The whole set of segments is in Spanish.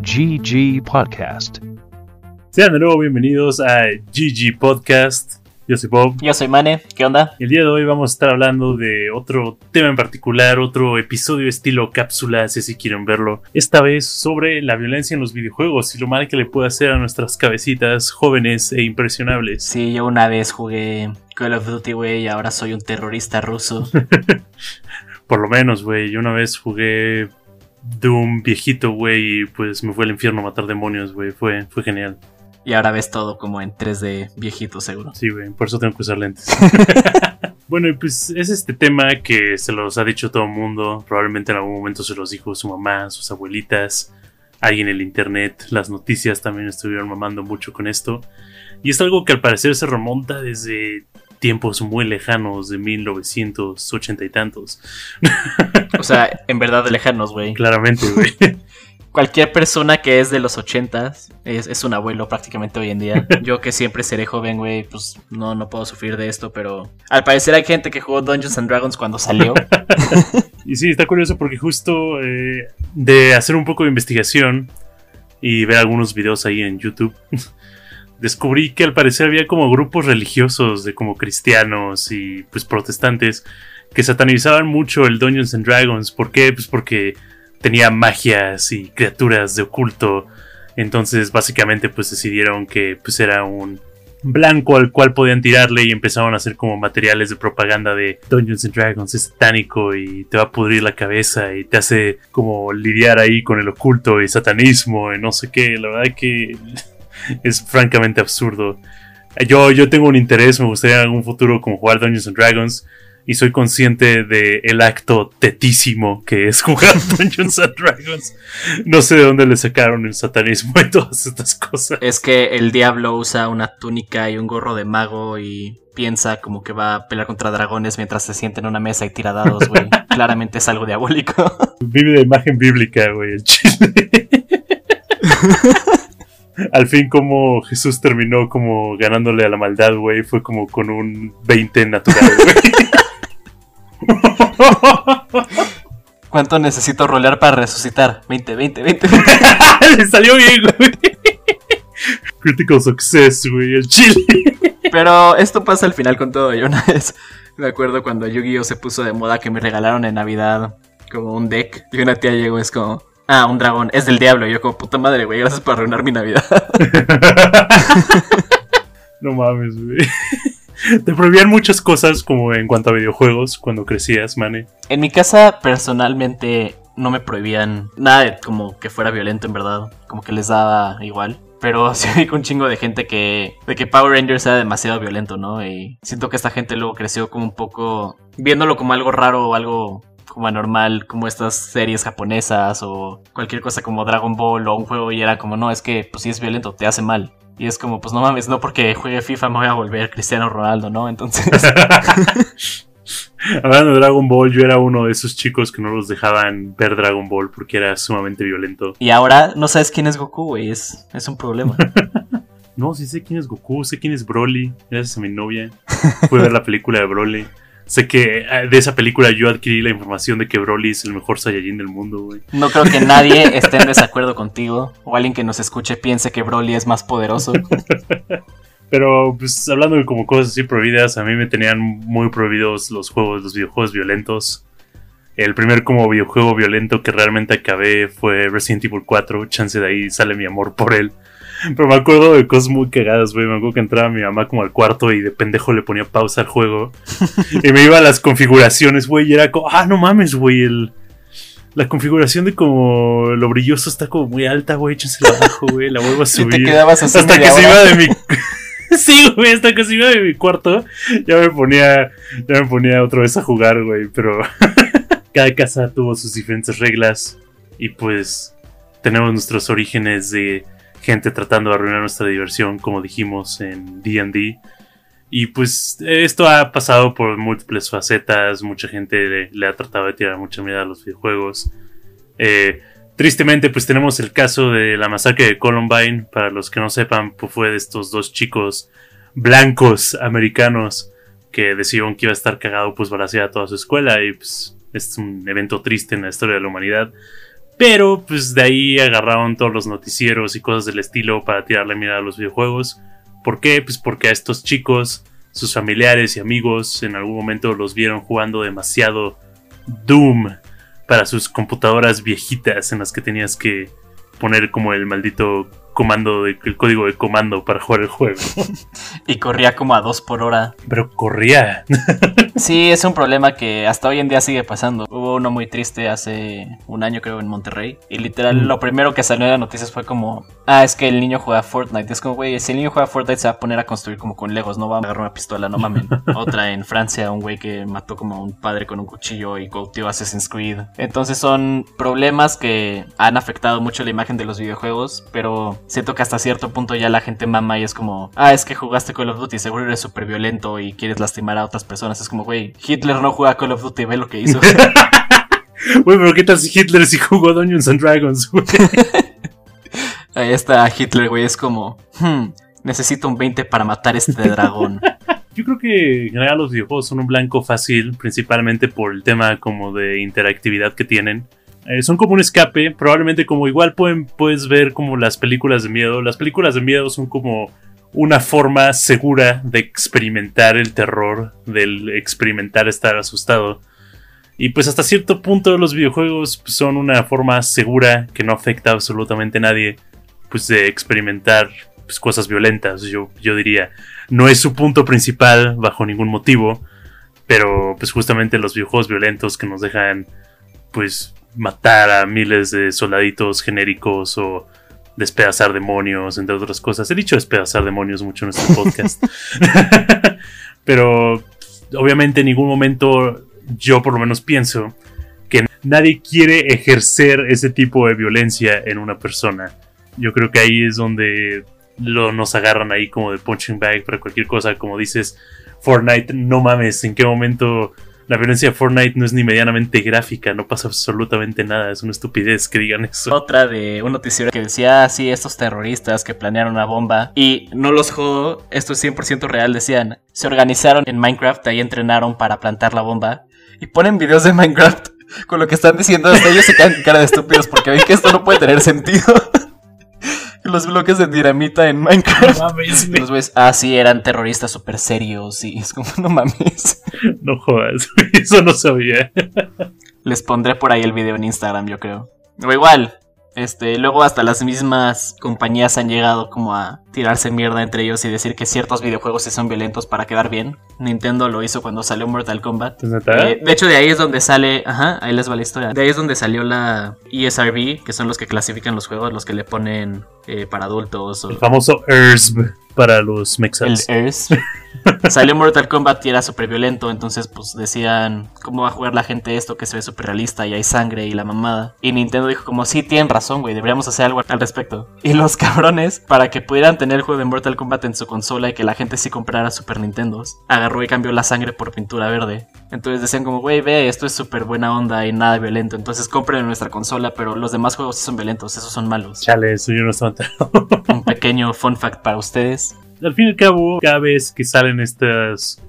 GG Podcast. Sean de nuevo bienvenidos a GG Podcast. Yo soy Bob. Yo soy Mane, ¿qué onda? El día de hoy vamos a estar hablando de otro tema en particular, otro episodio estilo cápsula, si así quieren verlo. Esta vez sobre la violencia en los videojuegos y lo mal que le puede hacer a nuestras cabecitas jóvenes e impresionables. Sí, yo una vez jugué Call of Duty, güey, y ahora soy un terrorista ruso. Por lo menos, güey. Yo una vez jugué Doom viejito, güey, y pues me fue al infierno a matar demonios, güey. Fue, fue genial. Y ahora ves todo como en 3D viejito, seguro. Sí, güey, por eso tengo que usar lentes. bueno, y pues es este tema que se los ha dicho todo el mundo. Probablemente en algún momento se los dijo su mamá, sus abuelitas, alguien en el internet. Las noticias también estuvieron mamando mucho con esto. Y es algo que al parecer se remonta desde tiempos muy lejanos de 1980 y tantos. O sea, en verdad lejanos, güey. Claramente, güey. Cualquier persona que es de los 80 es, es un abuelo prácticamente hoy en día. Yo que siempre seré joven, güey, pues no, no puedo sufrir de esto, pero al parecer hay gente que jugó Dungeons and Dragons cuando salió. Y sí, está curioso porque justo eh, de hacer un poco de investigación y ver algunos videos ahí en YouTube, descubrí que al parecer había como grupos religiosos de como cristianos y pues protestantes que satanizaban mucho el Dungeons and Dragons. ¿Por qué? Pues porque tenía magias y criaturas de oculto. Entonces básicamente pues decidieron que pues era un blanco al cual podían tirarle y empezaron a hacer como materiales de propaganda de Dungeons and Dragons es satánico y te va a pudrir la cabeza y te hace como lidiar ahí con el oculto y satanismo y no sé qué. La verdad que es francamente absurdo. Yo, yo tengo un interés, me gustaría en algún futuro como jugar Dungeons and Dragons y soy consciente de el acto tetísimo que es jugar Dungeons and Dragons. No sé de dónde le sacaron el satanismo y todas estas cosas. es que el diablo usa una túnica y un gorro de mago y piensa como que va a pelear contra dragones mientras se sienta en una mesa y tira dados, güey. Claramente es algo diabólico. Vive de imagen bíblica, güey, el chile. Al fin como Jesús terminó como ganándole a la maldad, güey, fue como con un 20 natural, güey. ¿Cuánto necesito rolear para resucitar? 20, 20, 20. Le salió bien, güey. Critical success, güey, el chile. Pero esto pasa al final con todo. Yo una vez me acuerdo cuando Yu-Gi-Oh se puso de moda que me regalaron en Navidad como un deck. Y una tía llegó, es como, ah, un dragón, es del diablo. Y yo como, puta madre, güey, gracias por arruinar mi Navidad. No mames, güey. Te prohibían muchas cosas como en cuanto a videojuegos cuando crecías, mane. En mi casa, personalmente, no me prohibían nada de como que fuera violento, en verdad. Como que les daba igual. Pero sí vi con un chingo de gente que. de que Power Rangers era demasiado violento, ¿no? Y siento que esta gente luego creció como un poco. viéndolo como algo raro o algo como anormal, como estas series japonesas o cualquier cosa como Dragon Ball o un juego y era como, no, es que pues sí es violento, te hace mal. Y es como, pues no mames, no porque juegue FIFA me voy a volver Cristiano Ronaldo, ¿no? Entonces, Hablando de Dragon Ball, yo era uno de esos chicos que no los dejaban ver Dragon Ball porque era sumamente violento. y ahora no sabes quién es Goku, güey, es, es un problema. No, sí sé quién es Goku, sé quién es Broly, gracias a mi novia. Fui a ver la película de Broly. Sé que eh, de esa película yo adquirí la información de que Broly es el mejor Saiyajin del mundo, güey. No creo que nadie esté en desacuerdo contigo o alguien que nos escuche piense que Broly es más poderoso. Pero, pues, hablando de como cosas así prohibidas, a mí me tenían muy prohibidos los juegos, los videojuegos violentos. El primer como videojuego violento que realmente acabé fue Resident Evil 4. Chance de ahí sale mi amor por él. Pero me acuerdo de cosas muy cagadas, güey. Me acuerdo que entraba mi mamá como al cuarto y de pendejo le ponía pausa al juego. y me iba a las configuraciones, güey. Y era como, ah, no mames, güey. El, la configuración de como lo brilloso está como muy alta, güey. Échensela abajo, güey. La vuelvo a Y subir. te quedabas así Hasta que media se hora. iba de mi. sí, güey, hasta que se iba de mi cuarto. Ya me ponía. Ya me ponía otra vez a jugar, güey. Pero. cada casa tuvo sus diferentes reglas. Y pues. Tenemos nuestros orígenes de gente tratando de arruinar nuestra diversión, como dijimos en DD. Y pues esto ha pasado por múltiples facetas, mucha gente le, ha tratado de tirar mucha mierda a los videojuegos. Eh, tristemente pues tenemos el caso de la masacre de Columbine, para los que no sepan pues fue de estos dos chicos blancos americanos que decidieron que iba a estar cagado pues balasear a toda su escuela y pues es un evento triste en la historia de la humanidad. Pero pues de ahí agarraron todos los noticieros y cosas del estilo para tirarle mirada a los videojuegos. ¿Por qué? Pues porque a estos chicos, sus familiares y amigos en algún momento los vieron jugando demasiado Doom para sus computadoras viejitas en las que tenías que poner como el maldito comando, de, el código de comando para jugar el juego. y corría como a dos por hora. Pero corría. sí, es un problema que hasta hoy en día sigue pasando. Hubo uno muy triste hace un año creo en Monterrey. Y literal lo primero que salió en las noticias fue como, ah, es que el niño juega Fortnite. Es como, güey, si el niño juega Fortnite se va a poner a construir como con Legos, no va a agarrar una pistola, no mamen. Otra en Francia, un güey que mató como a un padre con un cuchillo y copió Assassin's Creed. Entonces son problemas que han afectado mucho la imagen de los videojuegos, pero siento que hasta cierto punto ya la gente mama y es como, ah, es que jugaste Call of Duty, seguro eres súper violento y quieres lastimar a otras personas. Es como, güey, Hitler no juega Call of Duty, ve lo que hizo. Güey, pero ¿qué tal si Hitler sí jugó Dungeons and Dragons, güey? Ahí está Hitler, güey, es como, hmm, necesito un 20 para matar este dragón. Yo creo que en general los videojuegos son un blanco fácil, principalmente por el tema como de interactividad que tienen. Eh, son como un escape, probablemente como igual pueden, puedes ver como las películas de miedo. Las películas de miedo son como una forma segura de experimentar el terror, del experimentar estar asustado. Y pues hasta cierto punto los videojuegos son una forma segura que no afecta absolutamente a nadie, pues de experimentar pues, cosas violentas, yo, yo diría. No es su punto principal bajo ningún motivo, pero pues justamente los videojuegos violentos que nos dejan pues matar a miles de soldaditos genéricos o despedazar demonios, entre otras cosas. He dicho despedazar demonios mucho en este podcast. Pero obviamente en ningún momento yo por lo menos pienso que nadie quiere ejercer ese tipo de violencia en una persona. Yo creo que ahí es donde lo, nos agarran ahí como de punching bag para cualquier cosa. Como dices, Fortnite, no mames, ¿en qué momento la violencia de Fortnite no es ni medianamente gráfica, no pasa absolutamente nada, es una estupidez que digan eso. Otra de un noticiero que decía, así estos terroristas que planearon una bomba, y no los jodo, esto es 100% real, decían, se organizaron en Minecraft, ahí entrenaron para plantar la bomba, y ponen videos de Minecraft con lo que están diciendo, hasta ellos se quedan cara de estúpidos porque ven que esto no puede tener sentido. los bloques de dinamita en Minecraft. No mames, Los ves, ah, sí, eran terroristas súper serios. Y es como, no mames. No jodas, eso no sabía. Les pondré por ahí el video en Instagram, yo creo. O igual, este, luego hasta las mismas compañías han llegado como a tirarse mierda entre ellos y decir que ciertos videojuegos sí son violentos para quedar bien. Nintendo lo hizo cuando salió Mortal Kombat. Eh, de hecho, de ahí es donde sale, ajá, ahí les va la historia. De ahí es donde salió la ESRB, que son los que clasifican los juegos, los que le ponen eh, para adultos. El famoso ERSB para los mexas. El ERSB. Salió Mortal Kombat y era súper violento, entonces pues decían, ¿cómo va a jugar la gente esto que se ve súper realista y hay sangre y la mamada? Y Nintendo dijo como, sí, tienen razón, güey, deberíamos hacer algo al respecto. Y los cabrones, para que pudieran tener el juego de Mortal Kombat en su consola y que la gente sí comprara Super Nintendos, agarró y cambió la sangre por pintura verde. Entonces decían como, güey, ve, esto es súper buena onda y nada violento, entonces compren en nuestra consola, pero los demás juegos sí son violentos, esos son malos. Chale, eso yo no estaba Un pequeño fun fact para ustedes al fin y al cabo, cada vez que salen estas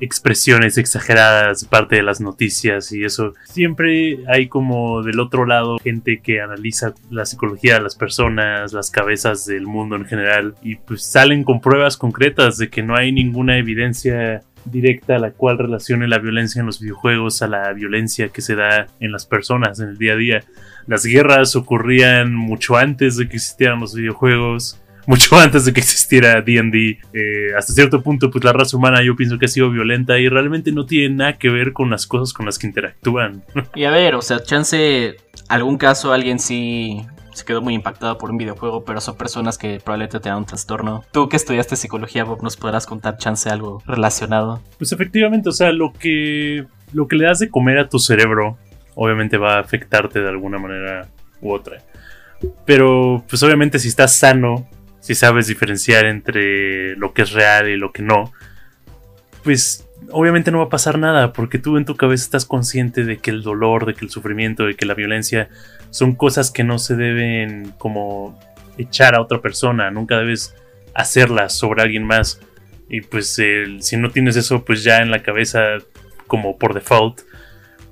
expresiones exageradas parte de las noticias y eso. Siempre hay como del otro lado gente que analiza la psicología de las personas, las cabezas del mundo en general y pues salen con pruebas concretas de que no hay ninguna evidencia directa a la cual relacione la violencia en los videojuegos a la violencia que se da en las personas en el día a día. Las guerras ocurrían mucho antes de que existieran los videojuegos mucho antes de que existiera D&D. Eh, hasta cierto punto, pues la raza humana yo pienso que ha sido violenta y realmente no tiene nada que ver con las cosas con las que interactúan. Y a ver, o sea, chance, algún caso alguien sí se quedó muy impactado por un videojuego, pero son personas que probablemente tengan un trastorno. Tú que estudiaste psicología, Bob, ¿nos podrás contar chance algo relacionado? Pues efectivamente, o sea, lo que, lo que le das de comer a tu cerebro obviamente va a afectarte de alguna manera u otra. Pero pues obviamente si estás sano si sabes diferenciar entre lo que es real y lo que no, pues obviamente no va a pasar nada, porque tú en tu cabeza estás consciente de que el dolor, de que el sufrimiento, de que la violencia son cosas que no se deben como echar a otra persona, nunca debes hacerlas sobre alguien más. Y pues si no tienes eso pues ya en la cabeza como por default,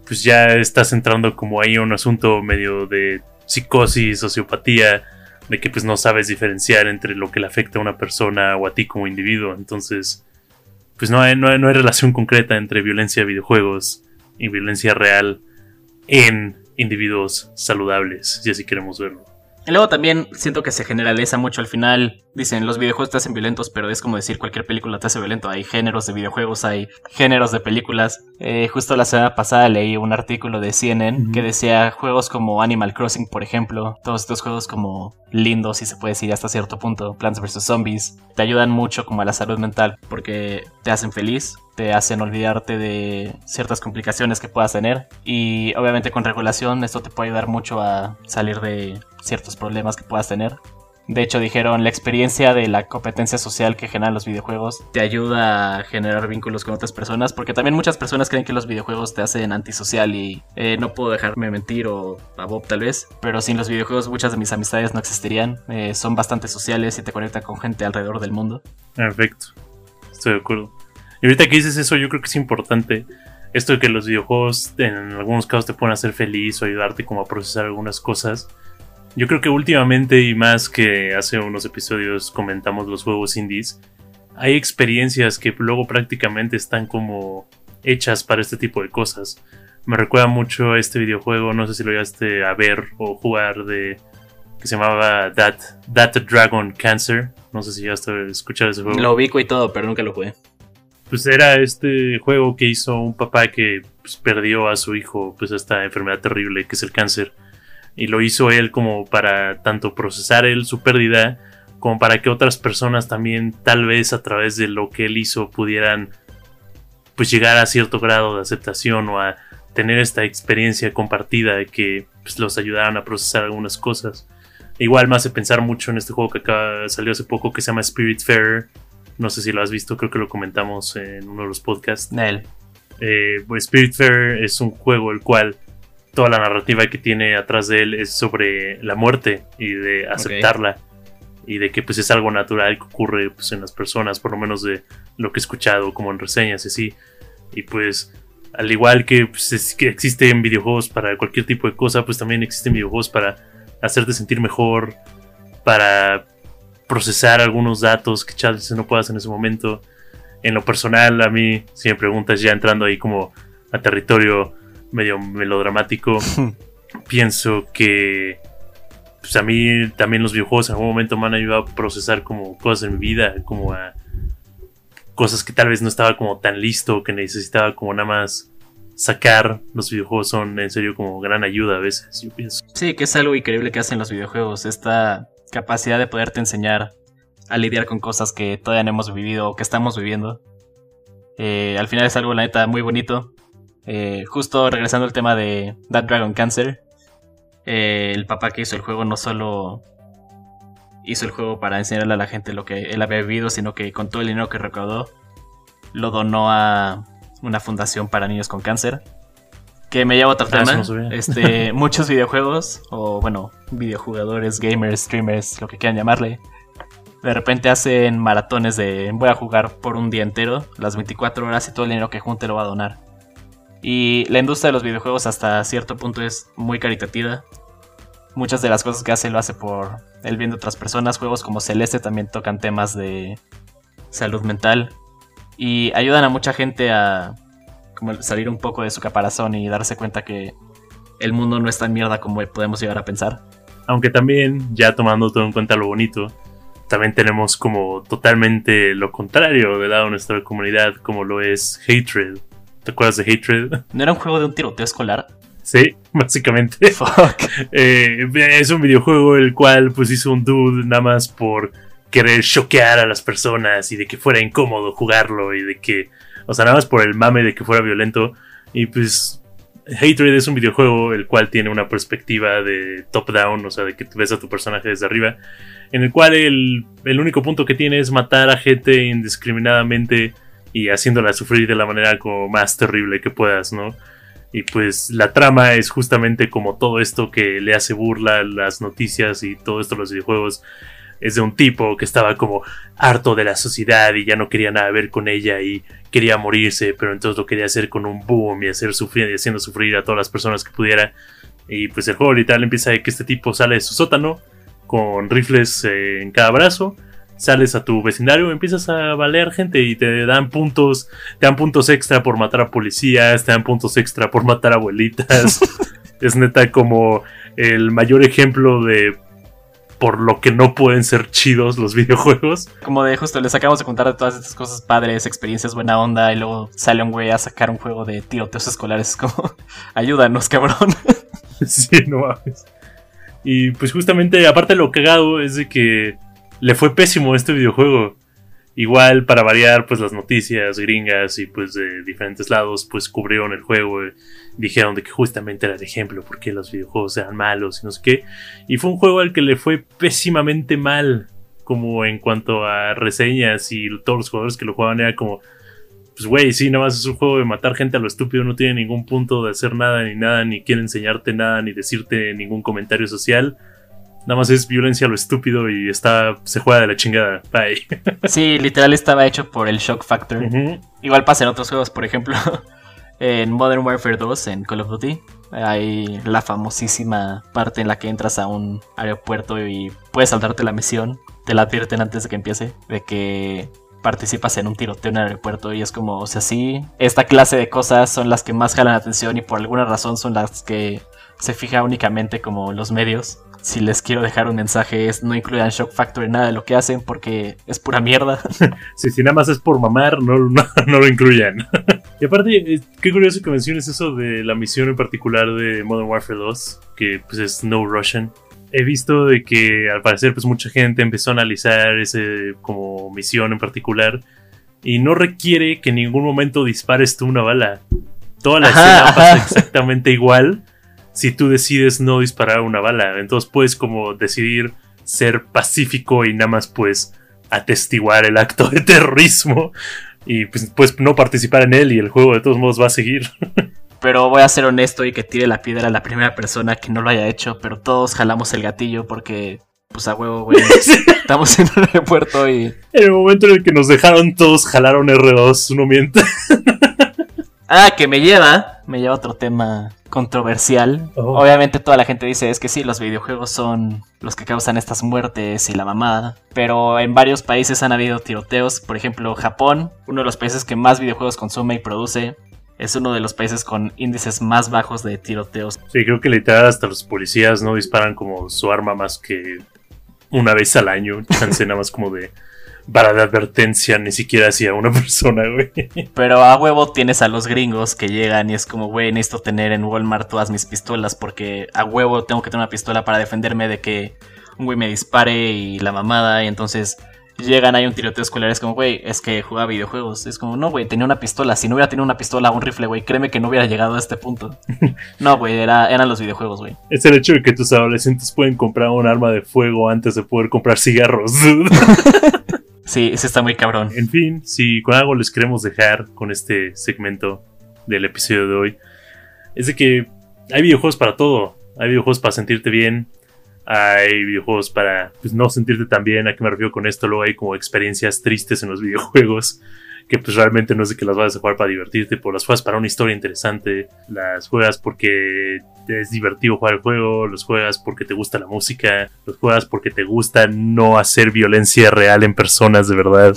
pues ya estás entrando como ahí a un asunto medio de psicosis, sociopatía, de que pues no sabes diferenciar entre lo que le afecta a una persona o a ti como individuo. Entonces, pues no hay, no hay, no hay relación concreta entre violencia de videojuegos y violencia real en individuos saludables, si así queremos verlo. Y luego también siento que se generaliza mucho al final. Dicen, los videojuegos te hacen violentos, pero es como decir cualquier película te hace violento. Hay géneros de videojuegos, hay géneros de películas. Eh, justo la semana pasada leí un artículo de CNN que decía juegos como Animal Crossing, por ejemplo. Todos estos juegos como lindos, si se puede decir hasta cierto punto. Plants vs. Zombies. Te ayudan mucho como a la salud mental porque te hacen feliz te hacen olvidarte de ciertas complicaciones que puedas tener y obviamente con regulación esto te puede ayudar mucho a salir de ciertos problemas que puedas tener. De hecho dijeron la experiencia de la competencia social que generan los videojuegos te ayuda a generar vínculos con otras personas porque también muchas personas creen que los videojuegos te hacen antisocial y eh, no puedo dejarme mentir o a Bob tal vez, pero sin los videojuegos muchas de mis amistades no existirían, eh, son bastante sociales y te conectan con gente alrededor del mundo. Perfecto, estoy de acuerdo. Y ahorita que dices eso, yo creo que es importante esto de que los videojuegos en algunos casos te pueden hacer feliz o ayudarte como a procesar algunas cosas. Yo creo que últimamente y más que hace unos episodios comentamos los juegos indies, hay experiencias que luego prácticamente están como hechas para este tipo de cosas. Me recuerda mucho a este videojuego, no sé si lo llegaste a ver o jugar de que se llamaba That, That Dragon Cancer. No sé si llegaste a escuchar ese juego. Lo ubico y todo, pero nunca lo jugué pues era este juego que hizo un papá que pues, perdió a su hijo, pues esta enfermedad terrible que es el cáncer. Y lo hizo él como para tanto procesar él su pérdida, como para que otras personas también, tal vez a través de lo que él hizo, pudieran pues llegar a cierto grado de aceptación o a tener esta experiencia compartida de que pues, los ayudaran a procesar algunas cosas. Igual me hace pensar mucho en este juego que acá salió hace poco que se llama Spirit Fair no sé si lo has visto, creo que lo comentamos en uno de los podcasts. Él. Eh, pues Spiritfarer es un juego el cual toda la narrativa que tiene atrás de él es sobre la muerte y de aceptarla. Y de que pues es algo natural que ocurre pues, en las personas, por lo menos de lo que he escuchado como en reseñas y así. Y pues al igual que, pues, que existen videojuegos para cualquier tipo de cosa, pues también existen videojuegos para hacerte sentir mejor, para procesar algunos datos que Charles no puedas en ese momento. En lo personal, a mí, si me preguntas ya entrando ahí como a territorio medio melodramático, pienso que pues a mí también los videojuegos en algún momento me han ayudado a procesar como cosas en mi vida, como a cosas que tal vez no estaba como tan listo, que necesitaba como nada más sacar. Los videojuegos son en serio como gran ayuda a veces, yo pienso. Sí, que es algo increíble que hacen los videojuegos. Esta capacidad de poderte enseñar a lidiar con cosas que todavía no hemos vivido o que estamos viviendo. Eh, al final es algo, la neta, muy bonito. Eh, justo regresando al tema de That Dragon Cancer, eh, el papá que hizo el juego no solo hizo el juego para enseñarle a la gente lo que él había vivido, sino que con todo el dinero que recaudó, lo donó a una fundación para niños con cáncer. Que me lleva a otro ah, tema. este, muchos videojuegos, o bueno, videojugadores, gamers, streamers, lo que quieran llamarle. De repente hacen maratones de voy a jugar por un día entero, las 24 horas y todo el dinero que junte lo va a donar. Y la industria de los videojuegos hasta cierto punto es muy caritativa. Muchas de las cosas que hace lo hace por el bien de otras personas. Juegos como Celeste también tocan temas de salud mental. Y ayudan a mucha gente a salir un poco de su caparazón y darse cuenta que el mundo no es tan mierda como podemos llegar a pensar. Aunque también, ya tomando todo en cuenta lo bonito, también tenemos como totalmente lo contrario de lado de nuestra comunidad, como lo es Hatred. ¿Te acuerdas de Hatred? ¿No era un juego de un tiroteo escolar? Sí, básicamente. Fuck. Eh, es un videojuego el cual pues hizo un dude nada más por querer choquear a las personas y de que fuera incómodo jugarlo y de que o sea, nada más por el mame de que fuera violento. Y pues Hatred es un videojuego el cual tiene una perspectiva de top-down, o sea, de que ves a tu personaje desde arriba, en el cual el, el, único punto que tiene es matar a gente indiscriminadamente y haciéndola sufrir de la manera como más terrible que puedas, ¿no? Y pues la trama es justamente como todo esto que le hace burla las noticias y todo esto a los videojuegos es de un tipo que estaba como harto de la sociedad y ya no quería nada ver con ella y quería morirse, pero entonces lo quería hacer con un boom y hacer sufrir y haciendo sufrir a todas las personas que pudiera. Y pues el juego literal empieza de que este tipo sale de su sótano con rifles eh, en cada brazo. Sales a tu vecindario, empiezas a valer gente y te dan puntos, te dan puntos extra por matar a policías, te dan puntos extra por matar abuelitas. es neta como el mayor ejemplo de por lo que no pueden ser chidos los videojuegos. Como de justo les acabamos de contar de todas estas cosas padres, experiencias buena onda, y luego sale un güey a sacar un juego de tiroteos escolares. Como, ayúdanos, cabrón. sí, no mames. Y pues justamente, aparte lo cagado es de que le fue pésimo este videojuego. Igual, para variar, pues las noticias gringas y pues de diferentes lados, pues cubrieron el juego. Dijeron de que justamente era el ejemplo, porque los videojuegos eran malos y no sé qué. Y fue un juego al que le fue pésimamente mal, como en cuanto a reseñas y todos los jugadores que lo jugaban era como, pues güey, sí, nada más es un juego de matar gente a lo estúpido, no tiene ningún punto de hacer nada ni nada, ni quiere enseñarte nada, ni decirte ningún comentario social. Nada más es violencia a lo estúpido y está se juega de la chingada. Bye. Sí, literal estaba hecho por el shock factor. Igual pasa en otros juegos, por ejemplo, en Modern Warfare 2, en Call of Duty, hay la famosísima parte en la que entras a un aeropuerto y puedes saltarte la misión. Te la advierten antes de que empiece, de que participas en un tiroteo en el aeropuerto y es como, o sea, sí, esta clase de cosas son las que más jalan atención y por alguna razón son las que se fija únicamente como los medios si les quiero dejar un mensaje es no incluyan Shock Factor en nada de lo que hacen porque es pura mierda. sí, si nada más es por mamar, no, no, lo incluyan. y aparte, eh, qué curioso que menciones eso de la misión en particular de Modern Warfare 2, que pues es No Russian. He visto de que al parecer pues mucha gente empezó a analizar ese como misión en particular y no requiere que en ningún momento dispares tú una bala. Toda la escena pasa exactamente igual si tú decides no disparar una bala. Entonces puedes como decidir ser pacífico y nada más pues atestiguar el acto de terrorismo y pues, pues no participar en él y el juego de todos modos va a seguir. Pero voy a ser honesto y que tire la piedra a la primera persona que no lo haya hecho, pero todos jalamos el gatillo porque pues a huevo, güey. Estamos en el aeropuerto y. En el momento en el que nos dejaron, todos jalaron R2, uno miente. ah, que me lleva. Me lleva otro tema controversial. Oh. Obviamente toda la gente dice es que sí, los videojuegos son los que causan estas muertes y la mamada. Pero en varios países han habido tiroteos. Por ejemplo, Japón, uno de los países que más videojuegos consume y produce. Es uno de los países con índices más bajos de tiroteos. Sí, creo que literal hasta los policías no disparan como su arma más que una vez al año. Chance nada más como de para de advertencia ni siquiera hacia una persona, güey. Pero a huevo tienes a los gringos que llegan y es como, güey, necesito tener en Walmart todas mis pistolas porque a huevo tengo que tener una pistola para defenderme de que un güey me dispare y la mamada y entonces llegan, hay un tiroteo escolar, es como, güey, es que jugaba videojuegos. Es como, no, güey, tenía una pistola. Si no hubiera tenido una pistola o un rifle, güey, créeme que no hubiera llegado a este punto. no, güey, era, eran los videojuegos, güey. Es el hecho de que tus adolescentes pueden comprar un arma de fuego antes de poder comprar cigarros. Sí, ese está muy cabrón. En fin, si con algo les queremos dejar con este segmento del episodio de hoy, es de que hay videojuegos para todo. Hay videojuegos para sentirte bien, hay videojuegos para pues, no sentirte tan bien. ¿A qué me refiero con esto? Luego hay como experiencias tristes en los videojuegos que pues realmente no es de que las vayas a jugar para divertirte, pero las juegas para una historia interesante, las juegas porque es divertido jugar el juego, los juegas porque te gusta la música, los juegas porque te gusta no hacer violencia real en personas de verdad.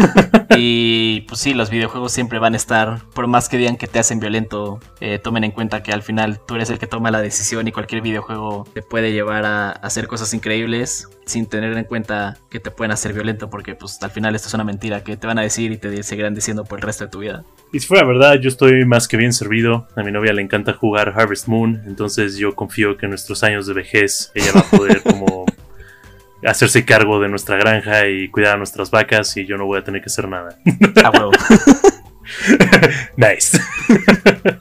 y pues sí, los videojuegos siempre van a estar, por más que digan que te hacen violento, eh, tomen en cuenta que al final tú eres el que toma la decisión y cualquier videojuego te puede llevar a hacer cosas increíbles sin tener en cuenta que te pueden hacer violento porque pues al final esto es una mentira que te van a decir y te seguirán diciendo por el resto de tu vida. Y si fuera verdad, yo estoy más que bien servido. A mi novia le encanta jugar Harvest Moon, entonces yo confío que en nuestros años de vejez ella va a poder como hacerse cargo de nuestra granja y cuidar a nuestras vacas y yo no voy a tener que hacer nada. Ah, huevo. nice.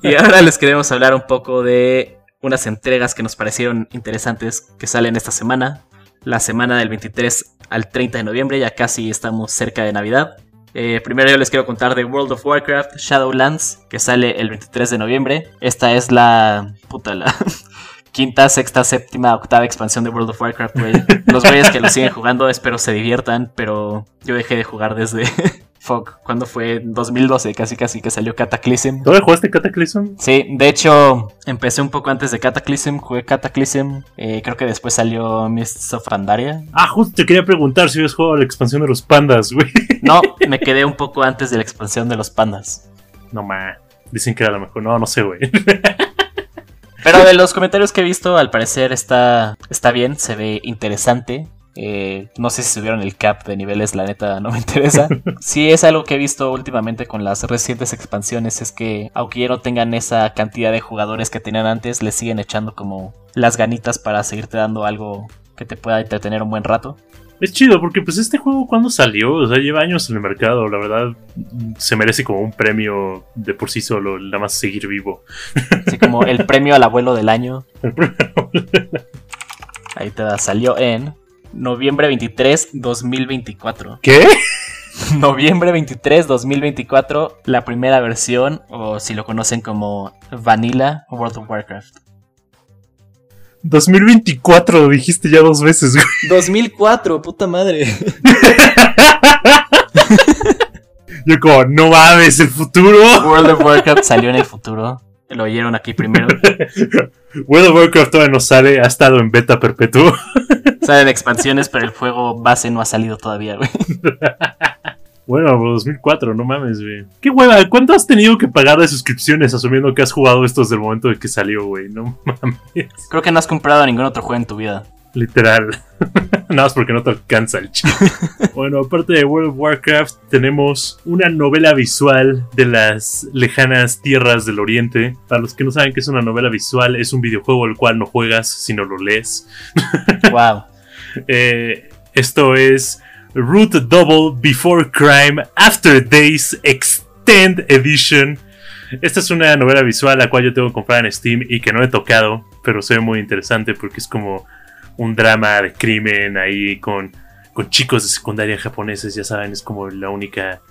y ahora les queremos hablar un poco de unas entregas que nos parecieron interesantes que salen esta semana. La semana del 23 al 30 de noviembre, ya casi estamos cerca de Navidad. Eh, primero yo les quiero contar de World of Warcraft Shadowlands, que sale el 23 de noviembre. Esta es la... puta, la... quinta, sexta, séptima, octava expansión de World of Warcraft. Los güeyes que lo siguen jugando espero se diviertan, pero yo dejé de jugar desde Fuck, ¿cuándo fue? 2012, casi casi que salió Cataclysm. ¿Todavía jugaste Cataclysm? Sí, de hecho, empecé un poco antes de Cataclysm, jugué Cataclysm, eh, creo que después salió Mists of Randaria. Ah, justo te quería preguntar si habías jugado la expansión de los pandas, güey. No, me quedé un poco antes de la expansión de los pandas. No, ma. Dicen que era lo mejor. No, no sé, güey. Pero de los comentarios que he visto, al parecer está, está bien, se ve interesante. Eh, no sé si subieron el cap de niveles, la neta no me interesa. Si es algo que he visto últimamente con las recientes expansiones, es que aunque ya no tengan esa cantidad de jugadores que tenían antes, le siguen echando como las ganitas para seguirte dando algo que te pueda entretener un buen rato. Es chido porque pues este juego cuando salió, o sea, lleva años en el mercado, la verdad se merece como un premio de por sí solo, nada más seguir vivo. Así como el premio al abuelo del año. Ahí te da, salió en noviembre 23, 2024. ¿Qué? Noviembre 23, 2024, la primera versión, o si lo conocen como Vanilla World of Warcraft. 2024 lo dijiste ya dos veces, güey. 2004, puta madre. Yo como, no mames, el futuro. World of Warcraft salió en el futuro. Lo oyeron aquí primero. World of Warcraft todavía no sale, ha estado en beta perpetuo. Salen expansiones, pero el juego base no ha salido todavía, güey. Bueno, 2004, no mames, güey. Qué hueva, ¿cuánto has tenido que pagar de suscripciones asumiendo que has jugado esto desde el momento de que salió, güey? No mames. Creo que no has comprado ningún otro juego en tu vida. Literal. Nada más porque no te alcanza el chip. bueno, aparte de World of Warcraft, tenemos una novela visual de las lejanas tierras del oriente. Para los que no saben qué es una novela visual, es un videojuego el cual no juegas, sino lo lees. Wow. Eh, esto es Root Double Before Crime After Days Extend Edition. Esta es una novela visual la cual yo tengo que comprar en Steam y que no he tocado, pero se ve muy interesante porque es como un drama de crimen ahí con, con chicos de secundaria japoneses, ya saben, es como la única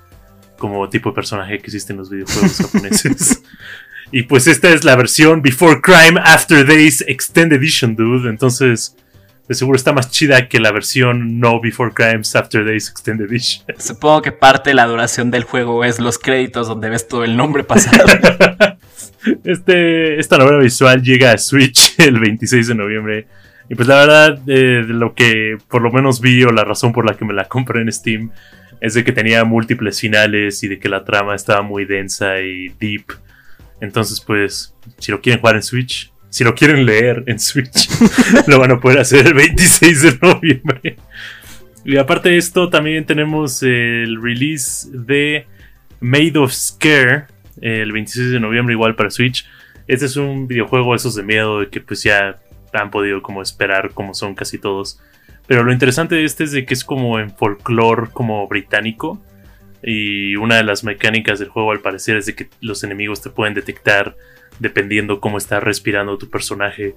como tipo de personaje que existe en los videojuegos japoneses. y pues esta es la versión Before Crime After Days Extended Edition, dude. Entonces, de seguro está más chida que la versión No Before Crimes After Days Extended Edition. Supongo que parte de la duración del juego es los créditos donde ves todo el nombre pasar. Este, esta novela visual llega a Switch el 26 de noviembre. Y pues la verdad, eh, de lo que por lo menos vi o la razón por la que me la compré en Steam es de que tenía múltiples finales y de que la trama estaba muy densa y deep. Entonces pues, si lo quieren jugar en Switch, si lo quieren leer en Switch, lo van a poder hacer el 26 de noviembre. Y aparte de esto, también tenemos el release de Made of Scare el 26 de noviembre, igual para Switch. Este es un videojuego, esos de miedo, de que pues ya han podido como esperar, como son casi todos. Pero lo interesante de este es de que es como en folclore como británico. Y una de las mecánicas del juego al parecer es de que los enemigos te pueden detectar dependiendo cómo está respirando tu personaje.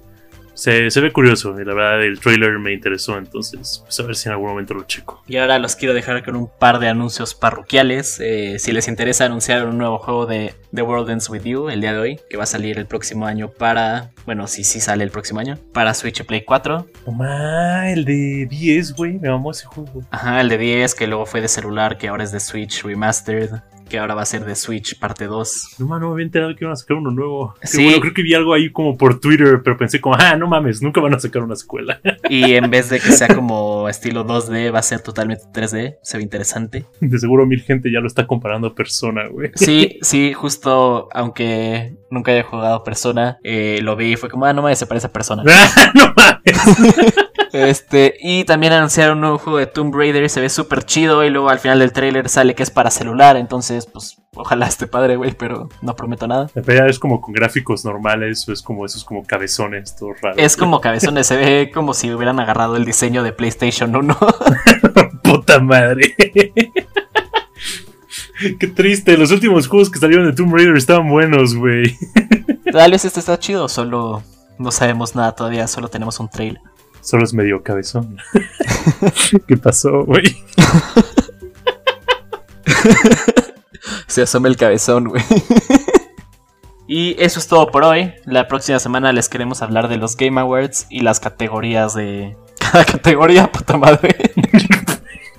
Se, se ve curioso y la verdad el trailer me interesó, entonces pues a ver si en algún momento lo checo. y ahora los quiero dejar con un par de anuncios parroquiales. Eh, si les interesa anunciar un nuevo juego de The World Ends With You el día de hoy, que va a salir el próximo año para... Bueno, sí, sí sale el próximo año. Para Switch y Play 4. Toma, el de 10, güey, me mamó ese juego. Ajá, el de 10, que luego fue de celular, que ahora es de Switch Remastered. Que ahora va a ser de Switch parte 2. No, man, no me había enterado que iban a sacar uno nuevo. Sí. bueno, creo que vi algo ahí como por Twitter, pero pensé como, ah, no mames, nunca van a sacar una secuela. Y en vez de que sea como estilo 2D, va a ser totalmente 3D. Se ve interesante. De seguro mil gente ya lo está comparando a Persona, güey. Sí, sí, justo, aunque nunca haya jugado Persona, eh, lo vi y fue como, ah, no me se parece a Persona. no mames. Este, y también anunciaron un nuevo juego de Tomb Raider y se ve súper chido. Y luego al final del tráiler sale que es para celular. Entonces, pues, ojalá esté padre, güey, pero no prometo nada. Es como con gráficos normales o es como esos como cabezones, todo raro. Es como cabezones, se ve como si hubieran agarrado el diseño de PlayStation 1. Puta madre. Qué triste, los últimos juegos que salieron de Tomb Raider estaban buenos, güey. Tal vez este está chido, solo no sabemos nada todavía, solo tenemos un trailer. Solo es medio cabezón. ¿Qué pasó, güey? Se asoma el cabezón, güey. Y eso es todo por hoy. La próxima semana les queremos hablar de los Game Awards y las categorías de. Cada categoría, puta madre.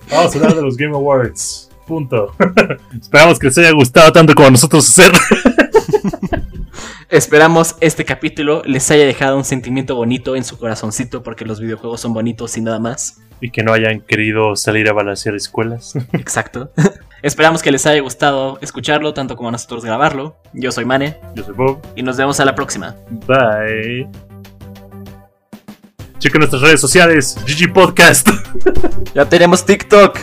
Vamos a hablar de los Game Awards. Punto. Esperamos que les haya gustado tanto como a nosotros hacer. Esperamos este capítulo les haya dejado un sentimiento bonito en su corazoncito porque los videojuegos son bonitos y nada más. y que no hayan querido salir a balancear escuelas. Exacto. Esperamos que les haya gustado escucharlo tanto como a nosotros grabarlo. Yo soy Mane Yo soy Bob. y nos vemos a la próxima. Bye. Chequen nuestras redes sociales. GG Podcast. Ya tenemos TikTok.